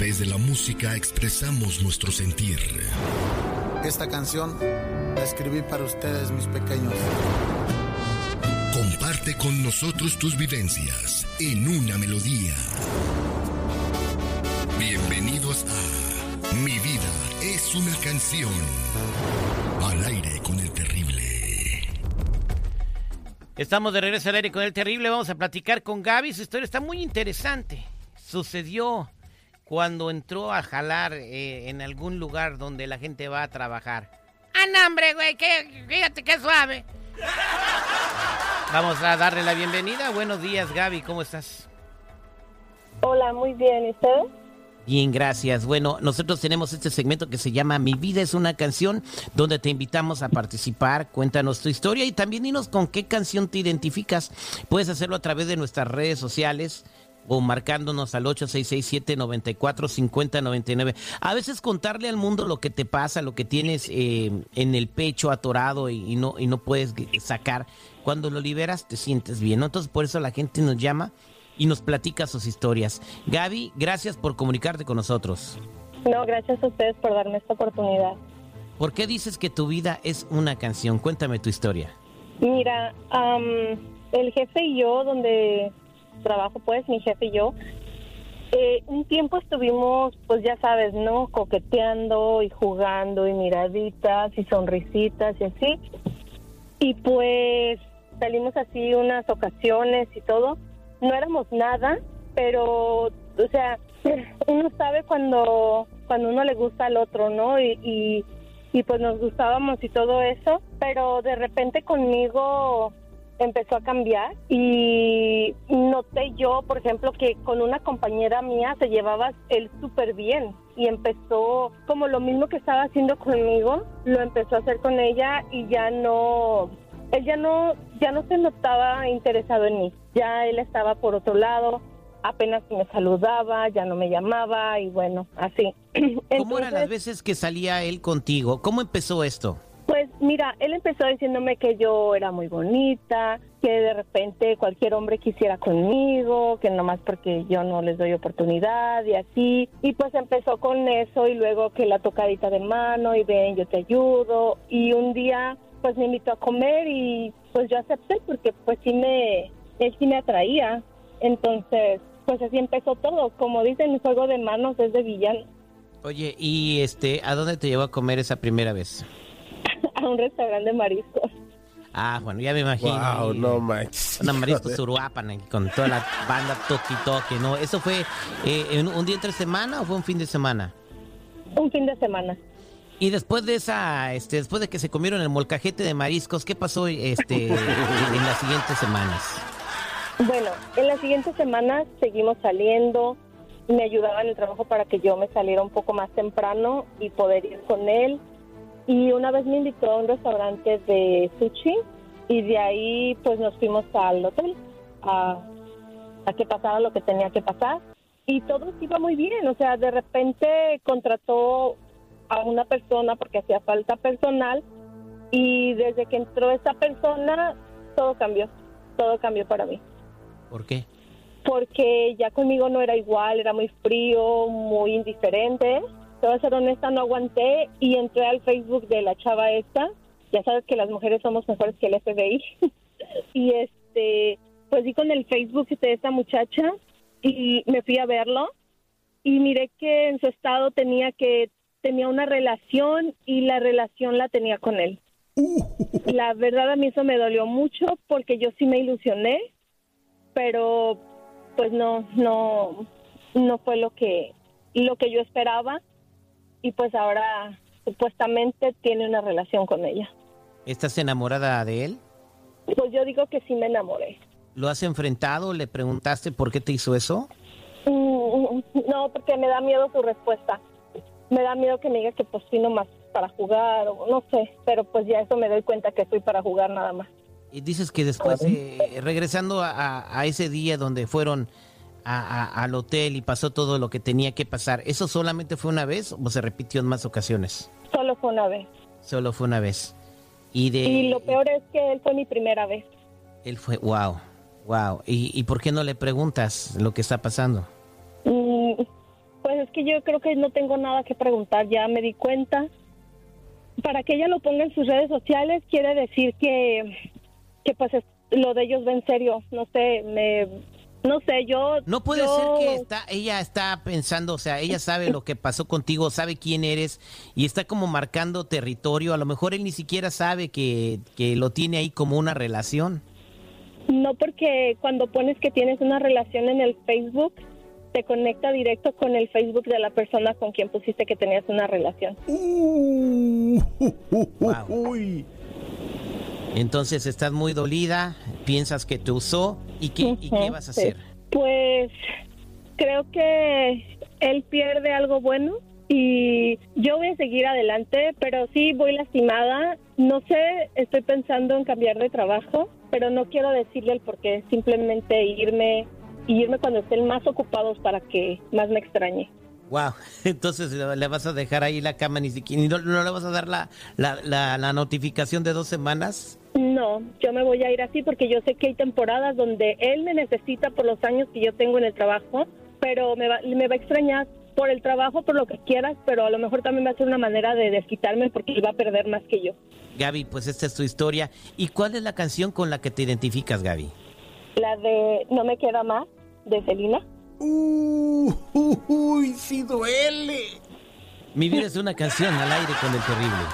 través de la música expresamos nuestro sentir. Esta canción la escribí para ustedes, mis pequeños. Comparte con nosotros tus vivencias en una melodía. Bienvenidos a Mi vida es una canción. Al aire con el terrible. Estamos de regreso al aire con el terrible. Vamos a platicar con Gaby. Su historia está muy interesante. Sucedió cuando entró a jalar eh, en algún lugar donde la gente va a trabajar. ¡Ah, no, hombre, güey! Que, fíjate qué suave. Vamos a darle la bienvenida. Buenos días, Gaby. ¿Cómo estás? Hola, muy bien. ¿Y usted? Bien, gracias. Bueno, nosotros tenemos este segmento que se llama Mi vida es una canción, donde te invitamos a participar. Cuéntanos tu historia y también dinos con qué canción te identificas. Puedes hacerlo a través de nuestras redes sociales o marcándonos al 8667-945099. A veces contarle al mundo lo que te pasa, lo que tienes eh, en el pecho atorado y, no, y no puedes sacar, cuando lo liberas te sientes bien. Entonces por eso la gente nos llama y nos platica sus historias. Gaby, gracias por comunicarte con nosotros. No, gracias a ustedes por darme esta oportunidad. ¿Por qué dices que tu vida es una canción? Cuéntame tu historia. Mira, el jefe y yo, donde trabajo, pues, mi jefe y yo, eh, un tiempo estuvimos, pues ya sabes, ¿no? Coqueteando y jugando y miraditas y sonrisitas y así. Y pues salimos así unas ocasiones y todo. No éramos nada, pero, o sea, uno sabe cuando, cuando uno le gusta al otro, ¿no? Y, y, y pues nos gustábamos y todo eso, pero de repente conmigo empezó a cambiar y noté yo, por ejemplo, que con una compañera mía se llevaba él súper bien y empezó como lo mismo que estaba haciendo conmigo, lo empezó a hacer con ella y ya no, él ya no, ya no se notaba interesado en mí, ya él estaba por otro lado, apenas me saludaba, ya no me llamaba y bueno, así. ¿Cómo eran las veces que salía él contigo? ¿Cómo empezó esto? Mira, él empezó diciéndome que yo era muy bonita, que de repente cualquier hombre quisiera conmigo, que nomás porque yo no les doy oportunidad y así. Y pues empezó con eso y luego que la tocadita de mano y ven, yo te ayudo. Y un día pues me invitó a comer y pues yo acepté porque pues sí me, él sí me atraía. Entonces pues así empezó todo. Como dicen, el juego de manos es de villano. Oye, ¿y este, a dónde te llevó a comer esa primera vez? A un restaurante de mariscos. Ah, bueno, ya me imagino. Wow, no manches. Una mariscos Uruapan con toda la banda Toki Toki, ¿no? ¿Eso fue eh, un día entre semana o fue un fin de semana? Un fin de semana. Y después de esa, este, después de que se comieron el molcajete de mariscos, ¿qué pasó este, en las siguientes semanas? Bueno, en las siguientes semanas seguimos saliendo. Me ayudaba en el trabajo para que yo me saliera un poco más temprano y poder ir con él. Y una vez me invitó a un restaurante de sushi y de ahí pues nos fuimos al hotel a, a que pasara lo que tenía que pasar. Y todo iba muy bien, o sea, de repente contrató a una persona porque hacía falta personal y desde que entró esa persona todo cambió, todo cambió para mí. ¿Por qué? Porque ya conmigo no era igual, era muy frío, muy indiferente te voy a ser honesta, no aguanté y entré al Facebook de la chava esta. Ya sabes que las mujeres somos mejores que el FBI. y este, pues di con el Facebook de esta muchacha y me fui a verlo y miré que en su estado tenía que tenía una relación y la relación la tenía con él. La verdad a mí eso me dolió mucho porque yo sí me ilusioné, pero pues no no no fue lo que lo que yo esperaba y pues ahora supuestamente tiene una relación con ella. ¿Estás enamorada de él? Pues yo digo que sí me enamoré. ¿Lo has enfrentado? ¿Le preguntaste por qué te hizo eso? Mm, no, porque me da miedo su respuesta. Me da miedo que me diga que pues fui nomás para jugar o no sé, pero pues ya eso me doy cuenta que fui para jugar nada más. Y dices que después, eh, regresando a, a, ese día donde fueron al hotel y pasó todo lo que tenía que pasar, ¿eso solamente fue una vez o se repitió en más ocasiones? Solo fue una vez. Solo fue una vez. Y, de, y lo peor es que él fue mi primera vez. Él fue, wow, wow. ¿Y, y por qué no le preguntas lo que está pasando? Mm, pues es que yo creo que no tengo nada que preguntar, ya me di cuenta. Para que ella lo ponga en sus redes sociales quiere decir que, que pues es- lo de ellos va en serio. No sé, me, no sé, yo... No puede yo- ser que está, ella está pensando, o sea, ella sabe lo que pasó contigo, sabe quién eres y está como marcando territorio. A lo mejor él ni siquiera sabe que, que lo tiene ahí como una relación. No porque cuando pones que tienes una relación en el Facebook, te conecta directo con el Facebook de la persona con quien pusiste que tenías una relación. Uh, Wow. uy. Entonces estás muy dolida, piensas que te usó y qué, y qué Ujú, vas a hacer. Pues creo que él pierde algo bueno y yo voy a seguir adelante, pero sí voy lastimada. No sé, estoy pensando en cambiar de trabajo, pero no quiero decirle el por qué, simplemente irme y irme cuando estén más ocupados para que más me extrañe. Wow, entonces le vas a dejar ahí la cama ni siquiera, no, no le vas a dar la, la, la, la notificación de dos semanas. No, yo me voy a ir así porque yo sé que hay temporadas donde él me necesita por los años que yo tengo en el trabajo, pero me va, me va a extrañar por el trabajo, por lo que quieras, pero a lo mejor también va a ser una manera de desquitarme porque él va a perder más que yo. Gaby, pues esta es tu historia. ¿Y cuál es la canción con la que te identificas, Gaby? La de No me queda más, de Celina. Uh, uh, uy, sí duele. Mi vida es una canción al aire con el terrible.